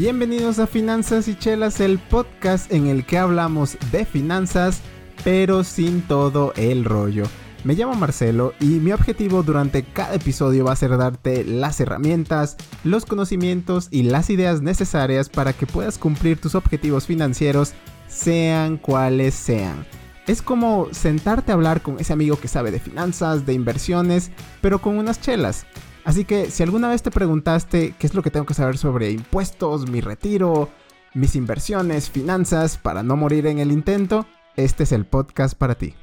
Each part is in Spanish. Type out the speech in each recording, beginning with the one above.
Bienvenidos a Finanzas y Chelas, el podcast en el que hablamos de finanzas, pero sin todo el rollo. Me llamo Marcelo y mi objetivo durante cada episodio va a ser darte las herramientas, los conocimientos y las ideas necesarias para que puedas cumplir tus objetivos financieros, sean cuales sean. Es como sentarte a hablar con ese amigo que sabe de finanzas, de inversiones, pero con unas chelas. Así que si alguna vez te preguntaste qué es lo que tengo que saber sobre impuestos, mi retiro, mis inversiones, finanzas, para no morir en el intento, este es el podcast para ti.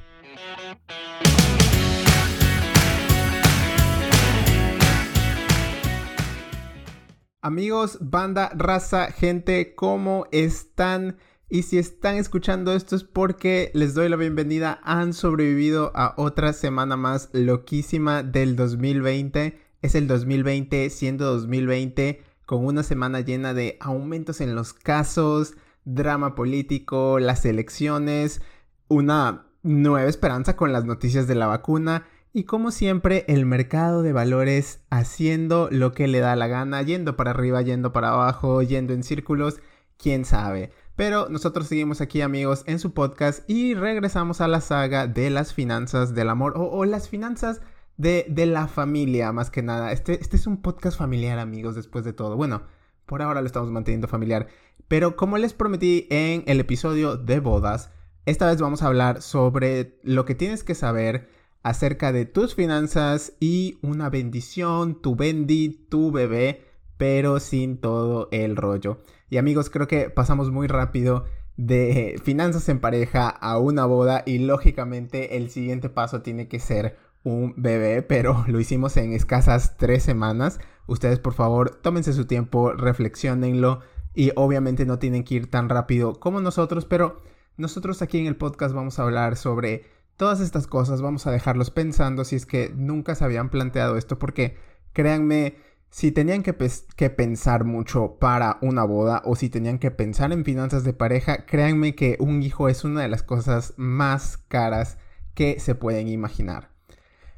Amigos, banda, raza, gente, ¿cómo están? Y si están escuchando esto es porque les doy la bienvenida. Han sobrevivido a otra semana más loquísima del 2020 es el 2020 siendo 2020 con una semana llena de aumentos en los casos, drama político, las elecciones, una nueva esperanza con las noticias de la vacuna y como siempre el mercado de valores haciendo lo que le da la gana, yendo para arriba, yendo para abajo, yendo en círculos, quién sabe. Pero nosotros seguimos aquí amigos en su podcast y regresamos a la saga de las finanzas del amor o, o las finanzas de, la familia, más que nada. Este, este es un podcast familiar, amigos, después de todo. Bueno, por ahora lo estamos manteniendo familiar. Pero como les prometí en el episodio de bodas, esta vez vamos a hablar sobre lo que tienes que saber acerca de tus finanzas y una bendición, tu bendi, tu bebé, pero sin todo el rollo. Y amigos, creo que pasamos muy rápido de finanzas en pareja a una boda y lógicamente el siguiente paso tiene que ser un bebé, pero lo hicimos en escasas tres semanas. Ustedes por favor tómense su tiempo, reflexionenlo y obviamente no tienen que ir tan rápido como nosotros, pero nosotros aquí en el podcast vamos a hablar sobre todas estas cosas, vamos a dejarlos pensando si es que nunca se habían planteado esto, porque créanme, si tenían que, que, pensar mucho para una boda o si tenían que pensar en finanzas de pareja, créanme que un hijo es una de las cosas más caras que se pueden imaginar.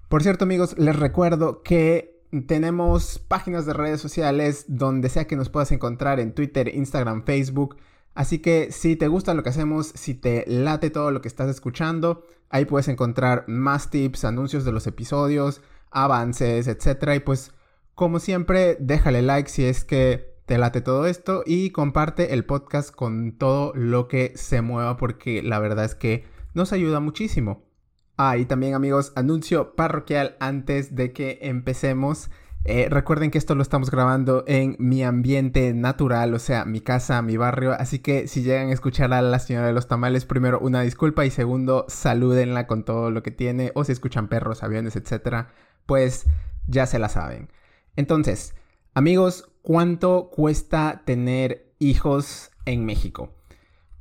Por cierto, amigos, les recuerdo que tenemos páginas de redes sociales donde sea que nos puedas encontrar en Twitter, Instagram, Facebook. Así que si te gusta lo que hacemos, si te late todo lo que estás escuchando, ahí puedes encontrar más tips, anuncios de los episodios, avances, etc. Y pues, como siempre, déjale like si es que te late todo esto y comparte el podcast con todo lo que se mueva porque la verdad es que nos ayuda muchísimo. Ah, y también amigos, anuncio parroquial antes de que empecemos. Eh, recuerden que esto lo estamos grabando en mi ambiente natural, o sea, mi casa, mi barrio. Así que si llegan a escuchar a la señora de los tamales, primero una disculpa y segundo, salúdenla con todo lo que tiene. O si escuchan perros, aviones, etc. Pues ya se la saben. Entonces, amigos, ¿cuánto cuesta tener hijos en México?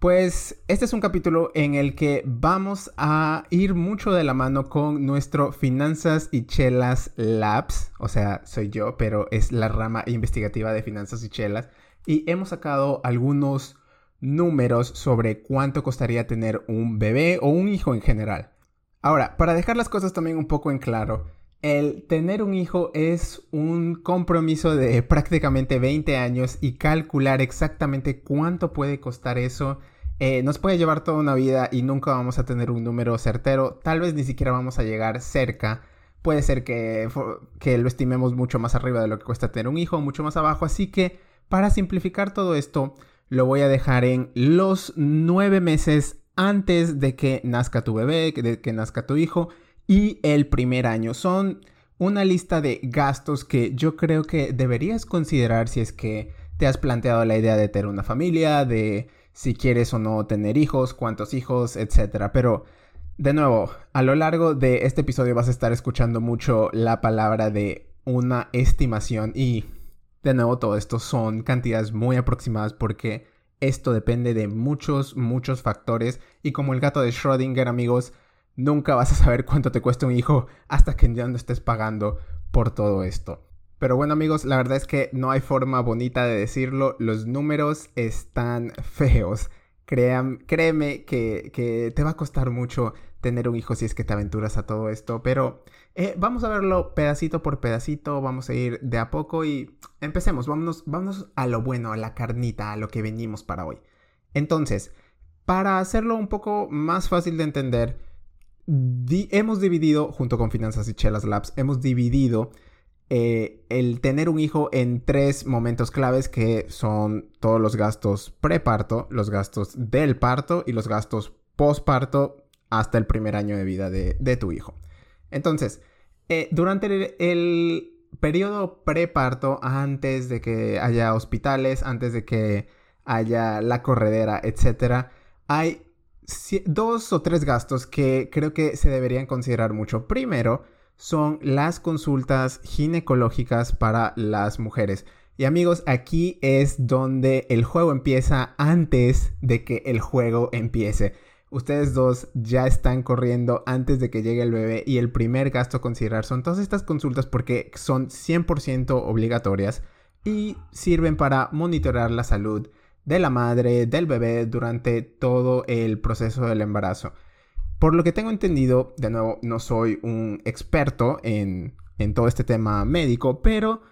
Pues este es un capítulo en el que vamos a ir mucho de la mano con nuestro Finanzas y Chelas Labs, o sea, soy yo, pero es la rama investigativa de Finanzas y Chelas, y hemos sacado algunos números sobre cuánto costaría tener un bebé o un hijo en general. Ahora, para dejar las cosas también un poco en claro, el tener un hijo es un compromiso de prácticamente 20 años y calcular exactamente cuánto puede costar eso eh, nos puede llevar toda una vida y nunca vamos a tener un número certero. Tal vez ni siquiera vamos a llegar cerca. Puede ser que, que lo estimemos mucho más arriba de lo que cuesta tener un hijo, mucho más abajo. Así que para simplificar todo esto, lo voy a dejar en los nueve meses antes de que nazca tu bebé, de que nazca tu hijo y el primer año. Son una lista de gastos que yo creo que deberías considerar si es que te has planteado la idea de tener una familia, de si quieres o no tener hijos, cuántos hijos, etc. Pero, de nuevo, a lo largo de este episodio vas a estar escuchando mucho la palabra de una estimación y, de nuevo, todo esto son cantidades muy aproximadas porque esto depende de muchos, muchos factores y como el gato de Schrödinger, amigos, Nunca vas a saber cuánto te cuesta un hijo hasta que ya no estés pagando por todo esto. Pero bueno amigos, la verdad es que no hay forma bonita de decirlo, los números están feos. créeme que, que, te va a costar mucho tener un hijo si es que te aventuras a todo esto, pero eh, vamos a verlo pedacito por pedacito, vamos a ir de a poco y empecemos, vámonos, vámonos a lo bueno, a la carnita, a lo que venimos para hoy. Entonces, para hacerlo un poco más fácil de entender, hemos dividido, junto con Finanzas y Chelas Labs, hemos dividido eh, el tener un hijo en tres momentos claves que son todos los gastos preparto, los gastos del parto y los gastos postparto hasta el primer año de vida de, tu hijo. Entonces, eh, durante el, el periodo preparto, antes de que haya hospitales, antes de que haya la corredera, etc., hay dos o tres gastos que creo que se deberían considerar mucho. Primero, son las consultas ginecológicas para las mujeres. Y amigos, aquí es donde el juego empieza antes de que el juego empiece. Ustedes dos ya están corriendo antes de que llegue el bebé y el primer gasto a considerar son todas estas consultas porque son 100% obligatorias y sirven para monitorear la salud de la madre, del bebé durante todo el proceso del embarazo. Por lo que tengo entendido, de nuevo, no soy un experto en, todo este tema médico, pero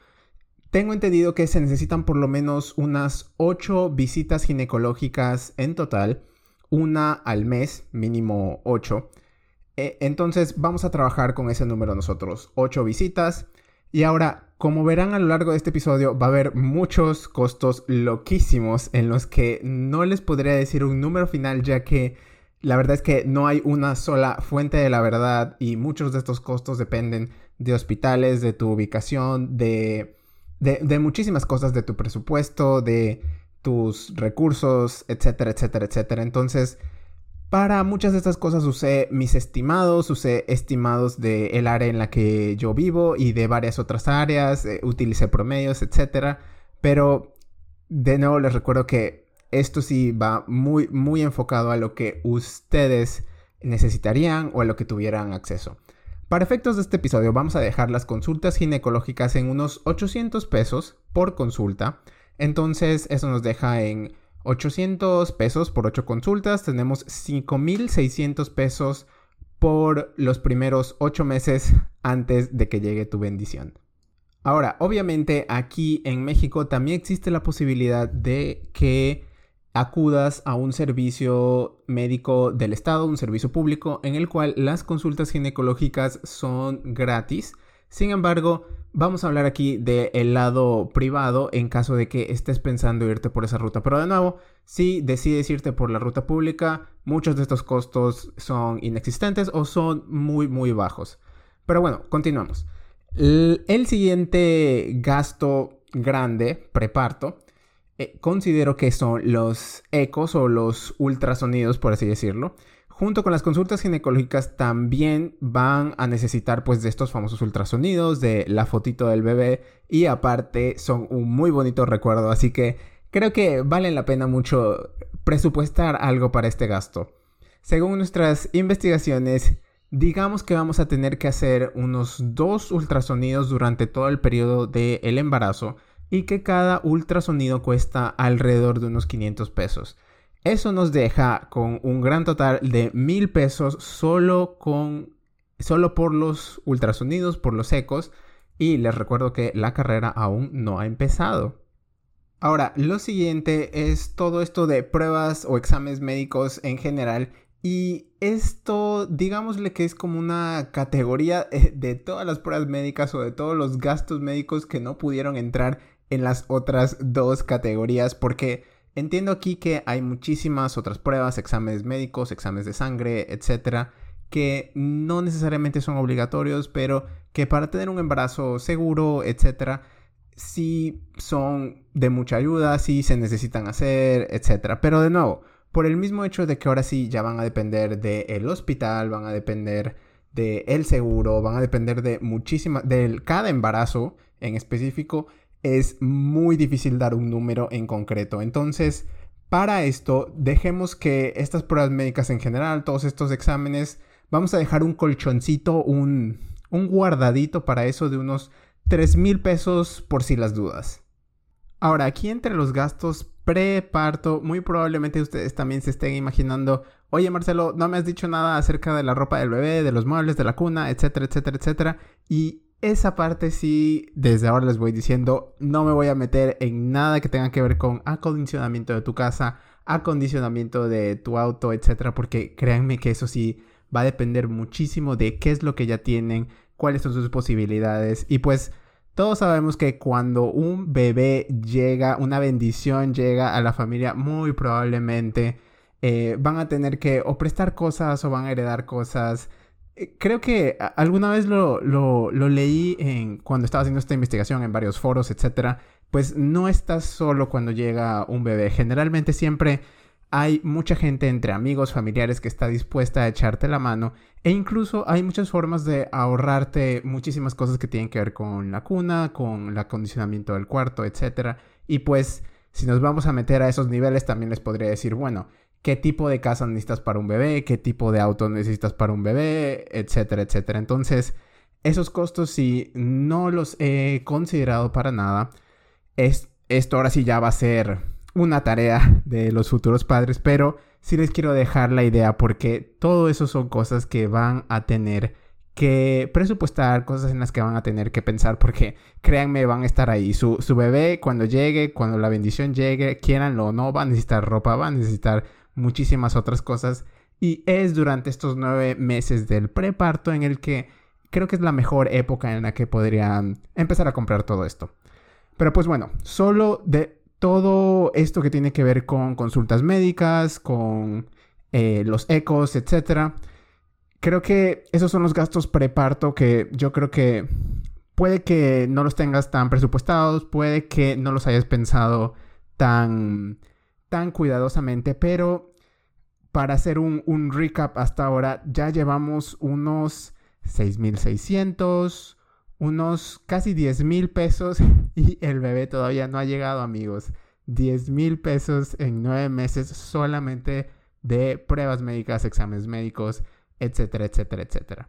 tengo entendido que se necesitan por lo menos unas 8 visitas ginecológicas en total, una al mes, mínimo 8. E, entonces vamos a trabajar con ese número nosotros, 8 visitas. Y ahora, como verán a lo largo de este episodio, va a haber muchos costos loquísimos en los que no les podría decir un número final, ya que la verdad es que no hay una sola fuente de la verdad y muchos de estos costos dependen de hospitales, de tu ubicación, de, de, muchísimas cosas, de tu presupuesto, de tus recursos, etcétera, etcétera, etcétera. Entonces, para muchas de estas cosas usé mis estimados, usé estimados del área en la que yo vivo y de varias otras áreas, eh, utilicé promedios, etc. Pero de nuevo les recuerdo que esto sí va muy, muy enfocado a lo que ustedes necesitarían o a lo que tuvieran acceso. Para efectos de este episodio vamos a dejar las consultas ginecológicas en unos 800 pesos por consulta. Entonces eso nos deja en 800 pesos por 8 consultas, tenemos 5600 pesos por los primeros 8 meses antes de que llegue tu bendición. Ahora, obviamente aquí en México también existe la posibilidad de que acudas a un servicio médico del Estado, un servicio público, en el cual las consultas ginecológicas son gratis. Sin embargo, Vamos a hablar aquí del lado privado en caso de que estés pensando irte por esa ruta. Pero de nuevo, si decides irte por la ruta pública, muchos de estos costos son inexistentes o son muy, muy bajos. Pero bueno, continuamos. El, siguiente gasto grande, preparto, eh, considero que son los ecos o los ultrasonidos, por así decirlo. Junto con las consultas ginecológicas también van a necesitar pues de estos famosos ultrasonidos, de la fotito del bebé y aparte son un muy bonito recuerdo, así que creo que vale la pena mucho presupuestar algo para este gasto. Según nuestras investigaciones, digamos que vamos a tener que hacer unos dos ultrasonidos durante todo el periodo del embarazo y que cada ultrasonido cuesta alrededor de unos 500 pesos. Eso nos deja con un gran total de mil pesos solo con solo por los ultrasonidos, por los ecos. Y les recuerdo que la carrera aún no ha empezado. Ahora, lo siguiente es todo esto de pruebas o exámenes médicos en general. Y esto, digámosle que es como una categoría de todas las pruebas médicas o de todos los gastos médicos que no pudieron entrar en las otras dos categorías porque Entiendo aquí que hay muchísimas otras pruebas, exámenes médicos, exámenes de sangre, etcétera, que no necesariamente son obligatorios, pero que para tener un embarazo seguro, etcétera, sí son de mucha ayuda, sí se necesitan hacer, etcétera. Pero de nuevo, por el mismo hecho de que ahora sí ya van a depender del hospital, van a depender del seguro, van a depender de muchísimas, de cada embarazo en específico, es muy difícil dar un número en concreto. Entonces, para esto, dejemos que estas pruebas médicas en general, todos estos exámenes, vamos a dejar un colchoncito, un, un guardadito para eso de unos 3 mil pesos por si las dudas. Ahora, aquí entre los gastos preparto, muy probablemente ustedes también se estén imaginando, oye Marcelo, no me has dicho nada acerca de la ropa del bebé, de los muebles, de la cuna, etcétera, etcétera, etcétera. Y esa parte sí, desde ahora les voy diciendo, no me voy a meter en nada que tenga que ver con acondicionamiento de tu casa, acondicionamiento de tu auto, etcétera, porque créanme que eso sí va a depender muchísimo de qué es lo que ya tienen, cuáles son sus posibilidades y pues todos sabemos que cuando un bebé llega, una bendición llega a la familia, muy probablemente eh, van a tener que o prestar cosas o van a heredar cosas. Eh, creo que alguna vez lo, lo, leí en, cuando estaba haciendo esta investigación en varios foros, etcétera. Pues no estás solo cuando llega un bebé. Generalmente siempre hay mucha gente entre amigos, familiares que está dispuesta a echarte la mano e incluso hay muchas formas de ahorrarte muchísimas cosas que tienen que ver con la cuna, con el acondicionamiento del cuarto, etc. Y pues si nos vamos a meter a esos niveles también les podría decir, bueno, qué tipo de casa necesitas para un bebé, qué tipo de auto necesitas para un bebé, etcétera, etcétera. Entonces, esos costos si no los he considerado para nada. Es, esto ahora sí ya va a ser una tarea de los futuros padres, pero sí les quiero dejar la idea porque todo eso son cosas que van a tener que presupuestar, cosas en las que van a tener que pensar porque créanme, van a estar ahí. Su, su bebé cuando llegue, cuando la bendición llegue, quieranlo o no, va a necesitar ropa, va a necesitar muchísimas otras cosas. Y es durante estos nueve meses del preparto en el que creo que es la mejor época en la que podrían empezar a comprar todo esto. Pero pues bueno, solo de todo esto que tiene que ver con consultas médicas, con eh, los ecos, etc. Creo que esos son los gastos preparto que yo creo que puede que no los tengas tan presupuestados, puede que no los hayas pensado tan, tan cuidadosamente, pero para hacer un, un recap hasta ahora, ya llevamos unos 6.600, unos casi 10 mil pesos y el bebé todavía no ha llegado, amigos. 10 mil pesos en nueve meses solamente de pruebas médicas, exámenes médicos, etcétera, etcétera, etcétera.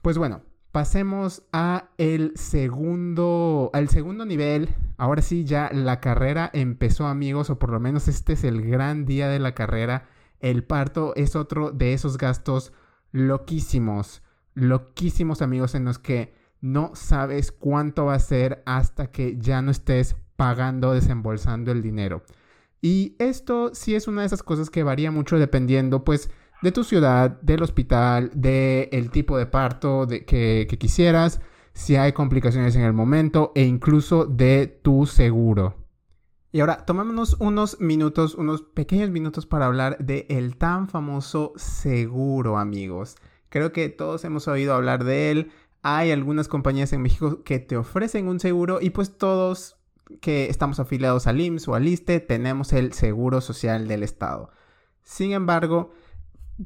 Pues bueno, pasemos a el segundo, al segundo nivel. Ahora sí, ya la carrera empezó, amigos, o por lo menos este es el gran día de la carrera. El parto es otro de esos gastos loquísimos, loquísimos, amigos, en los que no sabes cuánto va a ser hasta que ya no estés pagando, desembolsando el dinero. Y esto sí es una de esas cosas que varía mucho dependiendo, pues, de tu ciudad, del hospital, del tipo de parto de, que, que quisieras, si hay complicaciones en el momento e incluso de tu seguro. Y ahora, tomémonos unos minutos, unos pequeños minutos para hablar de el tan famoso seguro, amigos. Creo que todos hemos oído hablar de él, hay algunas compañías en México que te ofrecen un seguro y pues todos que estamos afiliados al IMSS o al ISTE tenemos el seguro social del Estado. Sin embargo,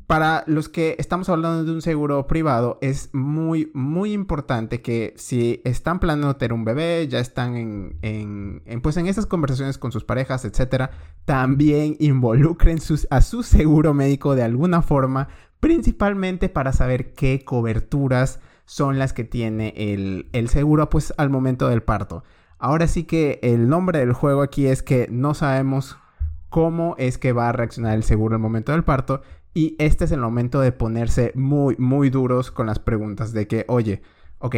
para los que estamos hablando de un seguro privado, es muy, muy importante que si están planeando tener un bebé, ya están en, en, pues en esas conversaciones con sus parejas, etcétera, también involucren a su seguro médico de alguna forma, principalmente para saber qué coberturas son las que tiene el, el seguro pues al momento del parto. Ahora sí que el nombre del juego aquí es que no sabemos cómo es que va a reaccionar el seguro al momento del parto y este es el momento de ponerse muy, muy duros con las preguntas de que, oye, ok,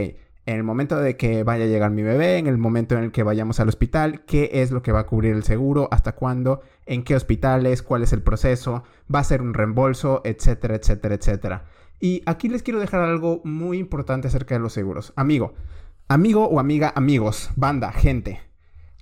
en el momento de que vaya a llegar mi bebé, en el momento en el que vayamos al hospital, qué es lo que va a cubrir el seguro, hasta cuándo, en qué hospitales, cuál es el proceso, va a ser un reembolso, etcétera, etcétera, etcétera. Y aquí les quiero dejar algo muy importante acerca de los seguros. Amigo, amigo o amiga, amigos, banda, gente.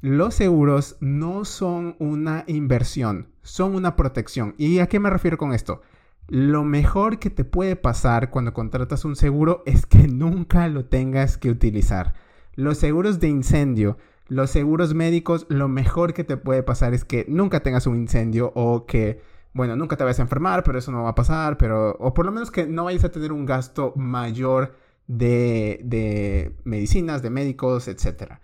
Los seguros no son una inversión, son una protección. ¿Y a qué me refiero con esto? Lo mejor que te puede pasar cuando contratas un seguro es que nunca lo tengas que utilizar. Los seguros de incendio, los seguros médicos, lo mejor que te puede pasar es que nunca tengas un incendio o que bueno, nunca te vas a enfermar, pero eso no va a pasar, pero, o por lo menos que no vayas a tener un gasto mayor de, de medicinas, de médicos, etc.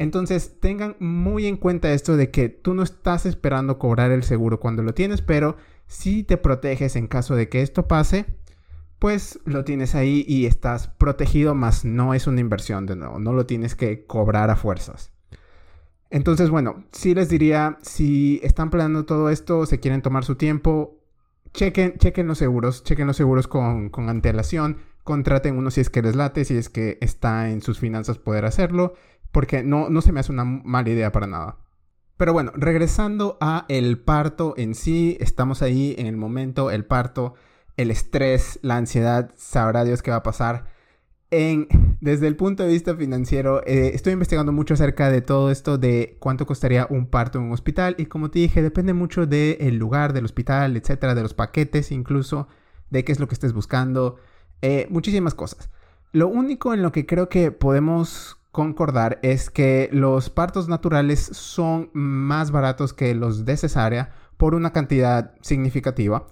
Entonces, tengan muy en cuenta esto de que tú no estás esperando cobrar el seguro cuando lo tienes, pero si te proteges en caso de que esto pase, pues lo tienes ahí y estás protegido, más no es una inversión de nuevo, no lo tienes que cobrar a fuerzas. Entonces, bueno, sí les diría, si están planeando todo esto, se quieren tomar su tiempo, chequen, chequen los seguros, chequen los seguros con, con antelación, contraten uno si es que les late, si es que está en sus finanzas poder hacerlo, porque no, no se me hace una mala idea para nada. Pero bueno, regresando a el parto en sí, estamos ahí en el momento, el parto, el estrés, la ansiedad, sabrá Dios qué va a pasar. En, desde el punto de vista financiero, eh, estoy investigando mucho acerca de todo esto de cuánto costaría un parto en un hospital y como te dije, depende mucho del lugar del hospital, etcétera, de los paquetes incluso, de qué es lo que estés buscando, eh, muchísimas cosas. Lo único en lo que creo que podemos concordar es que los partos naturales son más baratos que los de cesárea por una cantidad significativa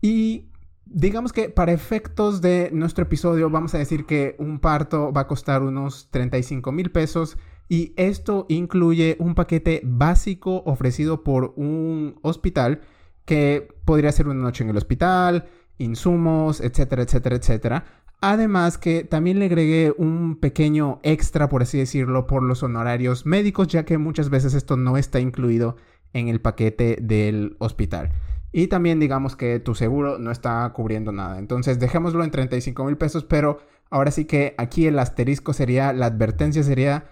y Digamos que para efectos de nuestro episodio vamos a decir que un parto va a costar unos 35 mil pesos y esto incluye un paquete básico ofrecido por un hospital que podría ser una noche en el hospital, insumos, etcétera, etcétera, etcétera. Además que también le agregué un pequeño extra, por así decirlo, por los honorarios médicos, ya que muchas veces esto no está incluido en el paquete del hospital. Y también digamos que tu seguro no está cubriendo nada. Entonces dejémoslo en 35 mil pesos, pero ahora sí que aquí el asterisco sería, la advertencia sería,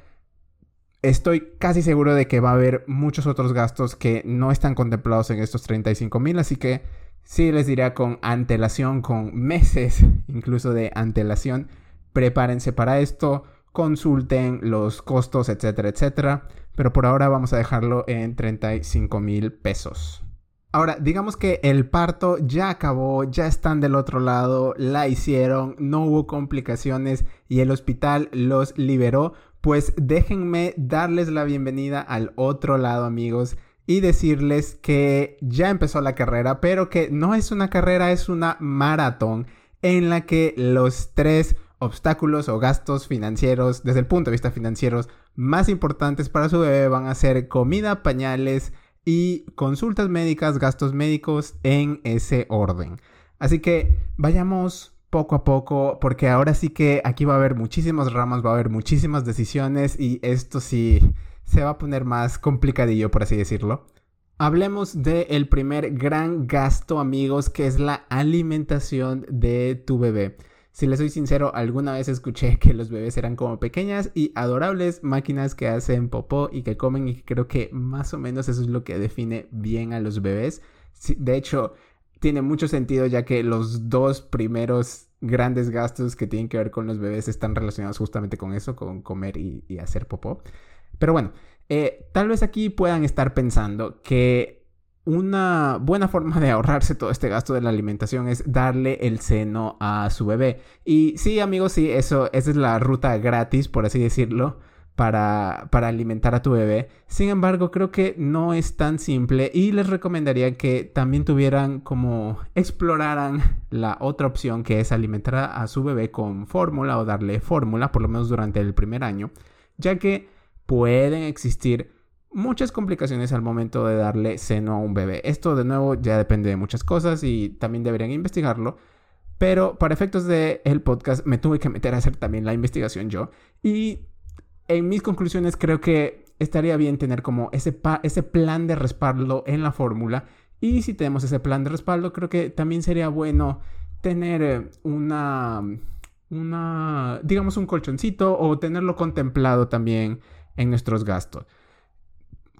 estoy casi seguro de que va a haber muchos otros gastos que no están contemplados en estos 35 mil, así que sí les diría con antelación, con meses incluso de antelación, prepárense para esto, consulten los costos, etcétera, etcétera. Pero por ahora vamos a dejarlo en 35 mil pesos. Ahora, digamos que el parto ya acabó, ya están del otro lado, la hicieron, no hubo complicaciones y el hospital los liberó. Pues déjenme darles la bienvenida al otro lado, amigos, y decirles que ya empezó la carrera, pero que no es una carrera, es una maratón en la que los tres obstáculos o gastos financieros, desde el punto de vista financieros, más importantes para su bebé van a ser comida, pañales, y consultas médicas, gastos médicos en ese orden. Así que vayamos poco a poco, porque ahora sí que aquí va a haber muchísimas ramas, va a haber muchísimas decisiones y esto sí se va a poner más complicadillo, por así decirlo. Hablemos del primer gran gasto, amigos, que es la alimentación de tu bebé. Si les soy sincero, alguna vez escuché que los bebés eran como pequeñas y adorables máquinas que hacen popó y que comen y creo que más o menos eso es lo que define bien a los bebés. De hecho, tiene mucho sentido ya que los dos primeros grandes gastos que tienen que ver con los bebés están relacionados justamente con eso, con comer y, hacer popó. Pero bueno, eh, tal vez aquí puedan estar pensando que una buena forma de ahorrarse todo este gasto de la alimentación es darle el seno a su bebé. Y sí, amigos, sí, eso, esa es la ruta gratis, por así decirlo, para, para alimentar a tu bebé. Sin embargo, creo que no es tan simple y les recomendaría que también tuvieran como exploraran la otra opción que es alimentar a su bebé con fórmula o darle fórmula, por lo menos durante el primer año, ya que pueden existir muchas complicaciones al momento de darle seno a un bebé. Esto de nuevo ya depende de muchas cosas y también deberían investigarlo. Pero para efectos del el podcast me tuve que meter a hacer también la investigación yo. Y en mis conclusiones creo que estaría bien tener como ese, ese plan de respaldo en la fórmula. Y si tenemos ese plan de respaldo, creo que también sería bueno tener eh, una, una, digamos, un colchoncito o tenerlo contemplado también en nuestros gastos.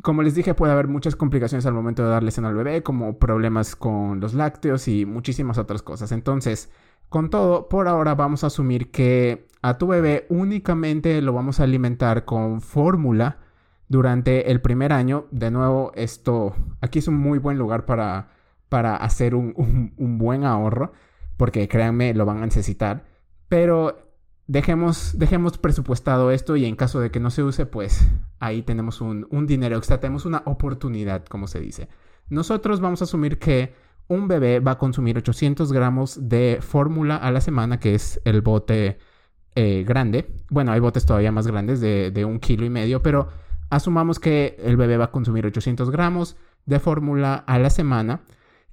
Como les dije, puede haber muchas complicaciones al momento de darle seno al bebé, como problemas con los lácteos y muchísimas otras cosas. Entonces, con todo, por ahora vamos a asumir que a tu bebé únicamente lo vamos a alimentar con fórmula durante el primer año. De nuevo, esto aquí es un muy buen lugar para, para hacer un, un buen ahorro, porque créanme, lo van a necesitar. Pero dejemos, dejemos presupuestado esto y en caso de que no se use, pues ahí tenemos un, un dinero extra, tenemos una oportunidad, como se dice. Nosotros vamos a asumir que un bebé va a consumir 800 gramos de fórmula a la semana, que es el bote eh, grande. Bueno, hay botes todavía más grandes de, de, un kilo y medio, pero asumamos que el bebé va a consumir 800 gramos de fórmula a la semana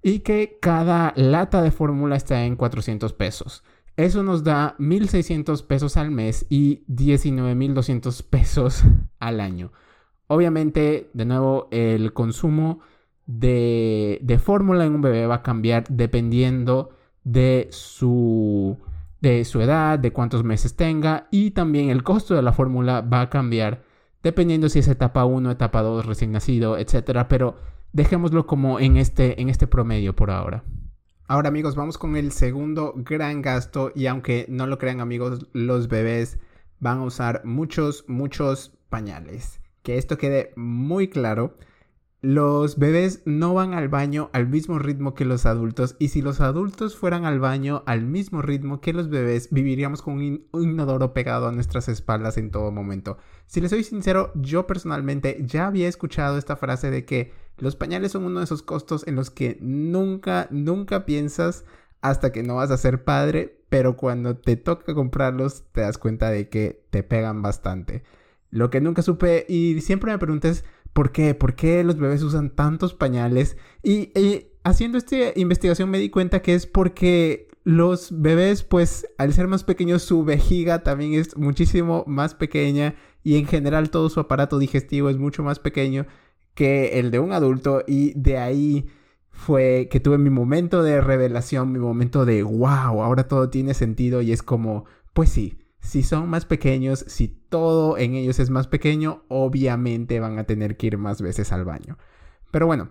y que cada lata de fórmula está en 400 pesos. Eso nos da 1.600 pesos al mes y 19.200 pesos al año. Obviamente, de nuevo, el consumo de, fórmula en un bebé va a cambiar dependiendo de su, de su edad, de cuántos meses tenga y también el costo de la fórmula va a cambiar dependiendo si es etapa 1, etapa 2, recién nacido, etc. Pero dejémoslo como en este, en este promedio por ahora. Ahora amigos, vamos con el segundo gran gasto y aunque no lo crean amigos, los bebés van a usar muchos, muchos pañales. Que esto quede muy claro. Los bebés no van al baño al mismo ritmo que los adultos y si los adultos fueran al baño al mismo ritmo que los bebés viviríamos con un, inodoro pegado a nuestras espaldas en todo momento. Si les soy sincero, yo personalmente ya había escuchado esta frase de que los pañales son uno de esos costos en los que nunca, nunca piensas hasta que no vas a ser padre, pero cuando te toca comprarlos te das cuenta de que te pegan bastante. Lo que nunca supe y siempre me preguntas ¿Por qué? ¿Por qué los bebés usan tantos pañales? Y, haciendo esta investigación me di cuenta que es porque los bebés, pues al ser más pequeños, su vejiga también es muchísimo más pequeña y en general todo su aparato digestivo es mucho más pequeño que el de un adulto y de ahí fue que tuve mi momento de revelación, mi momento de wow, ahora todo tiene sentido y es como, pues sí, si son más pequeños, si todo en ellos es más pequeño, obviamente van a tener que ir más veces al baño. Pero bueno,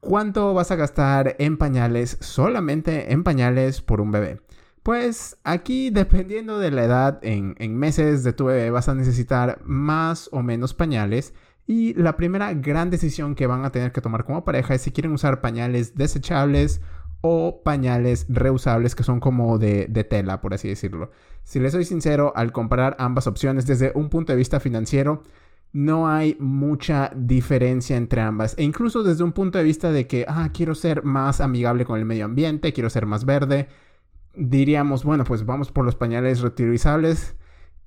¿cuánto vas a gastar en pañales solamente en pañales por un bebé? Pues aquí dependiendo de la edad, en, meses de tu bebé vas a necesitar más o menos pañales. Y la primera gran decisión que van a tener que tomar como pareja es si quieren usar pañales desechables o pañales reusables que son como de, tela, por así decirlo. Si les soy sincero, al comparar ambas opciones desde un punto de vista financiero, no hay mucha diferencia entre ambas. E incluso desde un punto de vista de que, ah, quiero ser más amigable con el medio ambiente, quiero ser más verde, diríamos, bueno, pues vamos por los pañales reutilizables.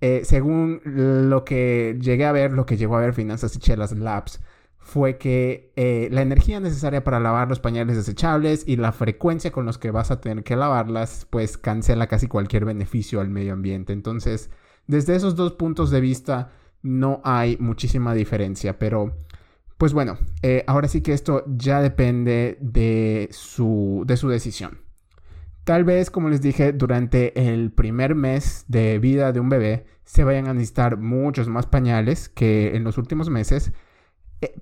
Eh, según lo que llegué a ver, lo que llegó a ver Finanzas y Chelas Labs, fue que eh, la energía necesaria para lavar los pañales desechables y la frecuencia con los que vas a tener que lavarlas, pues cancela casi cualquier beneficio al medio ambiente. Entonces, desde esos dos puntos de vista, no hay muchísima diferencia, pero... Pues bueno, eh, ahora sí que esto ya depende de su, de su decisión. Tal vez, como les dije, durante el primer mes de vida de un bebé se vayan a necesitar muchos más pañales que en los últimos meses,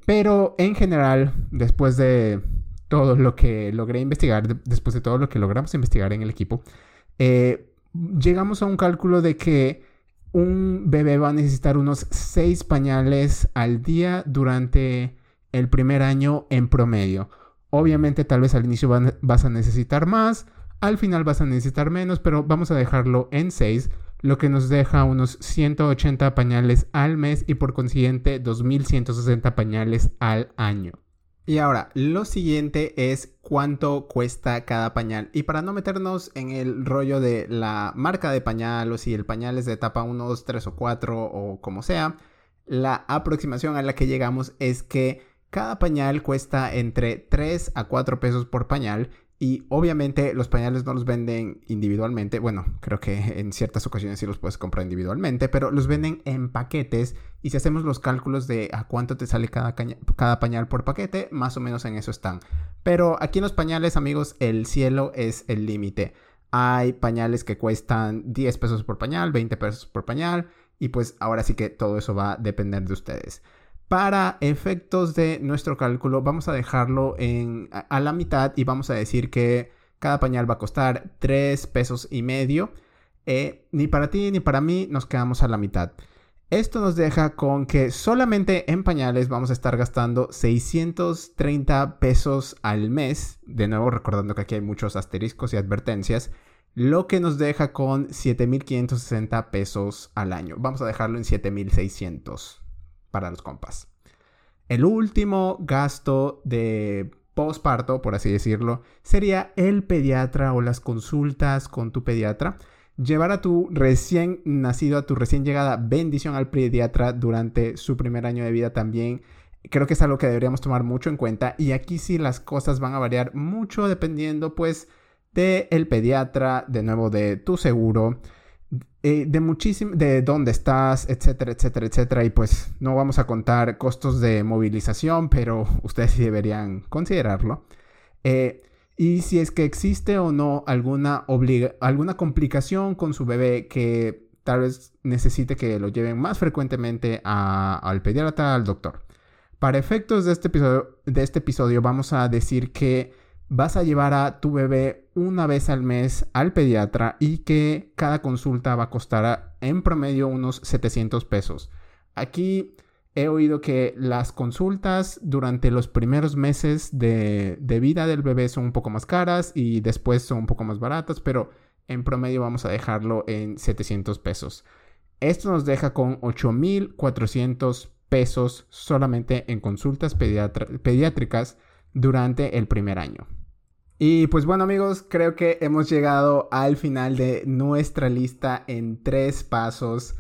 pero en general, después de todo lo que logré investigar, después de todo lo que logramos investigar en el equipo, eh, llegamos a un cálculo de que un bebé va a necesitar unos 6 pañales al día durante el primer año en promedio. Obviamente tal vez al inicio vas a necesitar más, al final vas a necesitar menos, pero vamos a dejarlo en 6 lo que nos deja unos 180 pañales al mes y por consiguiente 2160 pañales al año. Y ahora, lo siguiente es cuánto cuesta cada pañal. Y para no meternos en el rollo de la marca de pañal o si el pañal es de etapa 1, 2, 3 o 4 o como sea, la aproximación a la que llegamos es que cada pañal cuesta entre 3 a 4 pesos por pañal y obviamente los pañales no los venden individualmente. Bueno, creo que en ciertas ocasiones sí los puedes comprar individualmente, pero los venden en paquetes. Y si hacemos los cálculos de a cuánto te sale cada, cada pañal por paquete, más o menos en eso están. Pero aquí en los pañales, amigos, el cielo es el límite. Hay pañales que cuestan 10 pesos por pañal, 20 pesos por pañal. Y pues ahora sí que todo eso va a depender de ustedes. Para efectos de nuestro cálculo, vamos a dejarlo en, a, la mitad y vamos a decir que cada pañal va a costar 3 pesos y medio. Eh, ni para ti ni para mí nos quedamos a la mitad. Esto nos deja con que solamente en pañales vamos a estar gastando 630 pesos al mes. De nuevo, recordando que aquí hay muchos asteriscos y advertencias. Lo que nos deja con 7.560 pesos al año. Vamos a dejarlo en 7.600 para los compas. El último gasto de posparto, por así decirlo, sería el pediatra o las consultas con tu pediatra. Llevar a tu recién nacido, a tu recién llegada bendición al pediatra durante su primer año de vida también. Creo que es algo que deberíamos tomar mucho en cuenta y aquí sí las cosas van a variar mucho dependiendo pues de pediatra, de nuevo de tu seguro, eh, de muchísimo, de dónde estás, etcétera, etcétera, etcétera. Y pues no vamos a contar costos de movilización, pero ustedes deberían considerarlo. Eh, y si es que existe o no alguna, alguna complicación con su bebé que tal vez necesite que lo lleven más frecuentemente al pediatra, al doctor. Para efectos de este, episodio, de este episodio vamos a decir que vas a llevar a tu bebé una vez al mes al pediatra y que cada consulta va a costar en promedio unos 700 pesos. Aquí he oído que las consultas durante los primeros meses de, vida del bebé son un poco más caras y después son un poco más baratas, pero en promedio vamos a dejarlo en 700 pesos. Esto nos deja con 8.400 pesos solamente en consultas pediátricas durante el primer año. Y pues bueno amigos, creo que hemos llegado al final de nuestra lista en tres pasos.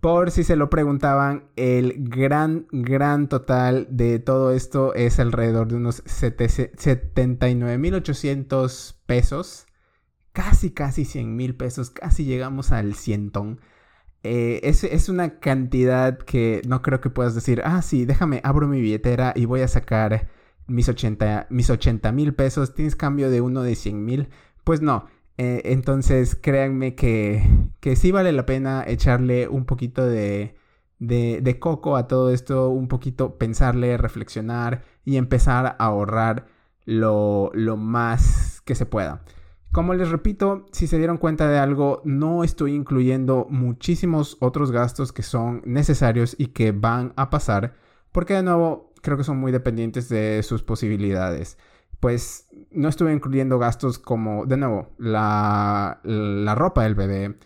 Por si se lo preguntaban, el gran, gran total de todo esto es alrededor de unos 79.800 pesos. Casi, casi 100 mil pesos. Casi llegamos al cientón. Eh, es, una cantidad que no creo que puedas decir, ah, sí, déjame, abro mi billetera y voy a sacar mis 80 mis mil pesos, tienes cambio de uno de 100 mil. Pues no, eh, entonces créanme que, que sí vale la pena echarle un poquito de, de, de coco a todo esto, un poquito pensarle, reflexionar y empezar a ahorrar lo, lo más que se pueda. Como les repito, si se dieron cuenta de algo, no estoy incluyendo muchísimos otros gastos que son necesarios y que van a pasar, porque de nuevo creo que son muy dependientes de sus posibilidades. Pues no estuve incluyendo gastos como, de nuevo, la, ropa del bebé,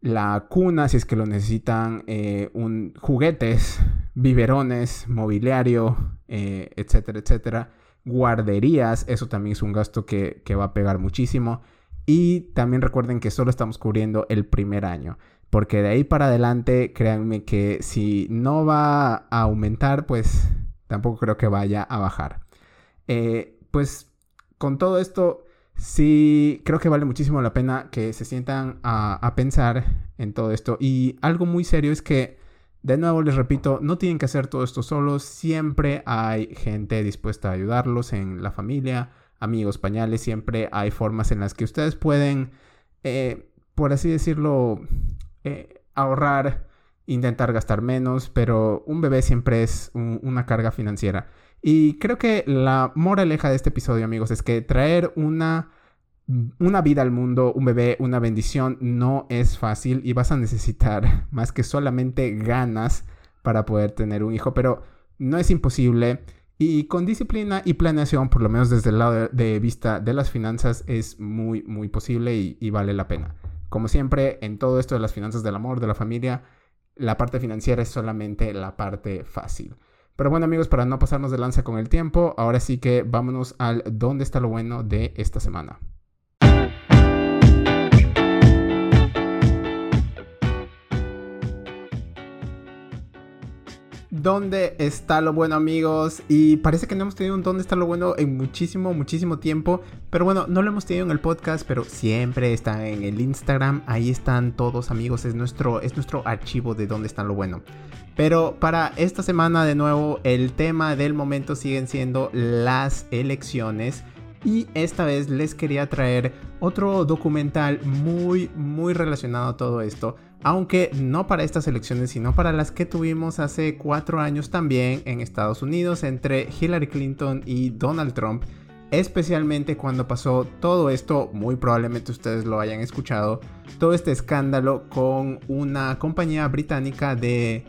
la cuna si es que lo necesitan, eh, un, juguetes, biberones, mobiliario, eh, etcétera, etcétera guarderías, eso también es un gasto que, va a pegar muchísimo. Y también recuerden que solo estamos cubriendo el primer año, porque de ahí para adelante, créanme que si no va a aumentar, pues tampoco creo que vaya a bajar. Eh, pues con todo esto, sí creo que vale muchísimo la pena que se sientan a, pensar en todo esto. Y algo muy serio es que de nuevo les repito, no tienen que hacer todo esto solos, siempre hay gente dispuesta a ayudarlos en la familia, amigos, pañales, siempre hay formas en las que ustedes pueden, eh, por así decirlo, eh, ahorrar, intentar gastar menos, pero un bebé siempre es una carga financiera. Y creo que la moraleja de este episodio, amigos, es que traer una una vida al mundo, un bebé, una bendición, no es fácil y vas a necesitar más que solamente ganas para poder tener un hijo, pero no es imposible y con disciplina y planeación, por lo menos desde el lado de vista de las finanzas, es muy, muy posible y vale la pena. Como siempre, en todo esto de las finanzas del amor, de la familia, la parte financiera es solamente la parte fácil. Pero bueno amigos, para no pasarnos de lanza con el tiempo, ahora sí que vámonos al dónde está lo bueno de esta semana. ¿Dónde está lo bueno amigos? Y parece que no hemos tenido un ¿Dónde está lo bueno? en muchísimo, muchísimo tiempo. Pero bueno, no lo hemos tenido en el podcast, pero siempre está en el Instagram. Ahí están todos amigos, es nuestro, es nuestro archivo de ¿Dónde está lo bueno? Pero para esta semana de nuevo, el tema del momento siguen siendo las elecciones. Y esta vez les quería traer otro documental muy, muy relacionado a todo esto aunque no para estas elecciones, sino para las que tuvimos hace cuatro años también en Estados Unidos entre Hillary Clinton y Donald Trump, especialmente cuando pasó todo esto, muy probablemente ustedes lo hayan escuchado, todo este escándalo con una compañía británica de,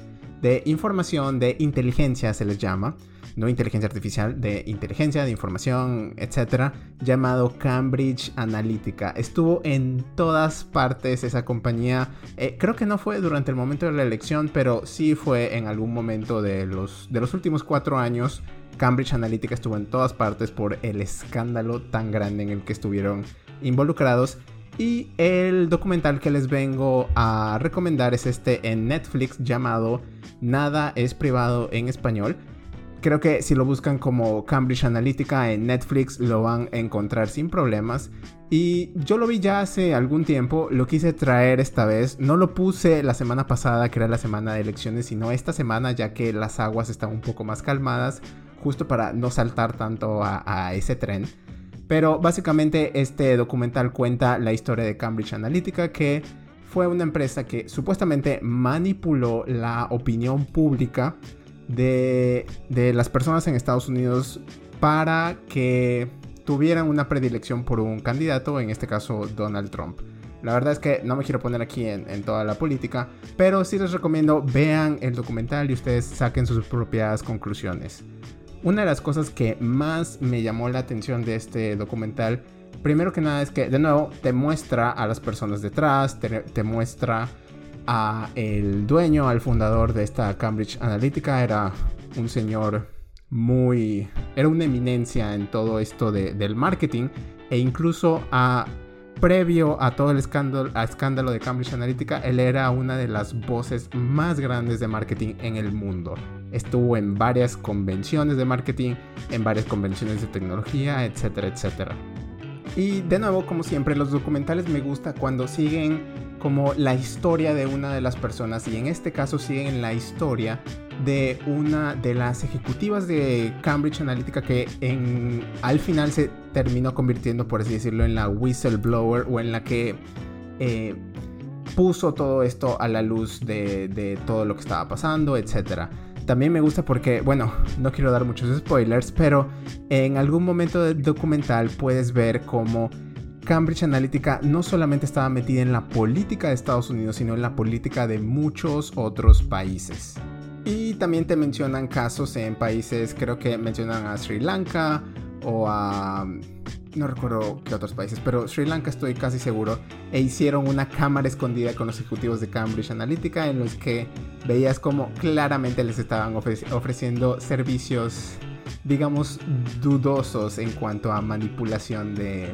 información, de inteligencia se les llama, no inteligencia artificial, de inteligencia, de información, etcétera, llamado Cambridge Analytica. Estuvo en todas partes esa compañía. Eh, creo que no fue durante el momento de la elección, pero sí fue en algún momento de los, de los últimos cuatro años. Cambridge Analytica estuvo en todas partes por el escándalo tan grande en el que estuvieron involucrados. Y el documental que les vengo a recomendar es este en Netflix llamado Nada es privado en español Creo que si lo buscan como Cambridge Analytica en Netflix lo van a encontrar sin problemas. Y yo lo vi ya hace algún tiempo, lo quise traer esta vez. No lo puse la semana pasada, que era la semana de elecciones, sino esta semana ya que las aguas están un poco más calmadas, justo para no saltar tanto a, a ese tren. Pero básicamente este documental cuenta la historia de Cambridge Analytica que fue una empresa que supuestamente manipuló la opinión pública de, las personas en Estados Unidos para que tuvieran una predilección por un candidato, en este caso Donald Trump. La verdad es que no me quiero poner aquí en, toda la política, pero sí les recomiendo vean el documental y ustedes saquen sus propias conclusiones. Una de las cosas que más me llamó la atención de este documental, primero que nada es que de nuevo te muestra a las personas detrás, te muestra a el dueño, al fundador de esta Cambridge Analytica. Era un señor muy... Era una eminencia en todo esto del marketing e incluso a previo a todo el escándalo, escándalo de Cambridge Analytica, él era una de las voces más grandes de marketing en el mundo. Estuvo en varias convenciones de marketing, en varias convenciones de tecnología, etcétera, etcétera. Y de nuevo, como siempre, los documentales me gusta cuando siguen como la historia de una de las personas y en este caso siguen la historia de una de las ejecutivas de Cambridge Analytica que al final se terminó convirtiendo, por así decirlo, en la whistleblower o en la que eh, puso todo esto a la luz de, de todo lo que estaba pasando, etc. También me gusta porque, bueno, no quiero dar muchos spoilers, pero en algún momento del documental puedes ver cómo Cambridge Analytica no solamente estaba metida en la política de Estados Unidos, sino en la política de muchos otros países. Y también te mencionan casos en países, creo que mencionan a Sri Lanka o a... no recuerdo qué otros países, pero Sri Lanka estoy casi seguro. E hicieron una cámara escondida con los ejecutivos de Cambridge Analytica en los que veías como claramente les estaban ofreciendo servicios, digamos, dudosos en cuanto a manipulación de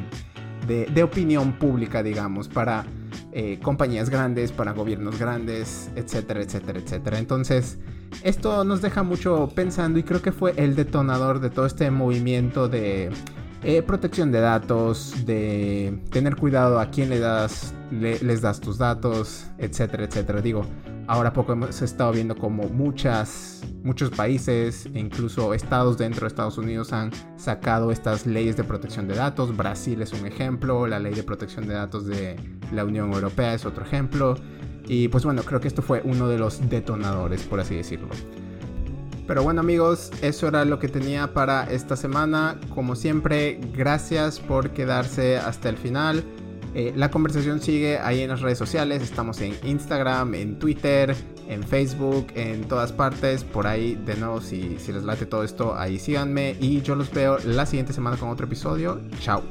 de, opinión pública, digamos, para eh, compañías grandes, para gobiernos grandes, etcétera, etcétera, etcétera. Entonces, esto nos deja mucho pensando y creo que fue el detonador de todo este movimiento de eh, protección de datos, de tener cuidado a quién le das, les das tus datos, etcétera, etcétera. Digo, ahora poco hemos estado viendo como muchas, muchos países e incluso estados dentro de Estados Unidos han sacado estas leyes de protección de datos. Brasil es un ejemplo, la ley de protección de datos de la Unión Europea es otro ejemplo. Y pues bueno, creo que esto fue uno de los detonadores, por así decirlo. Pero bueno amigos, eso era lo que tenía para esta semana. Como siempre, gracias por quedarse hasta el final. Eh, la conversación sigue ahí en las redes sociales. Estamos en Instagram, en Twitter, en Facebook, en todas partes. Por ahí, de nuevo, si, si les late todo esto, ahí síganme. Y yo los veo la siguiente semana con otro episodio. Chao.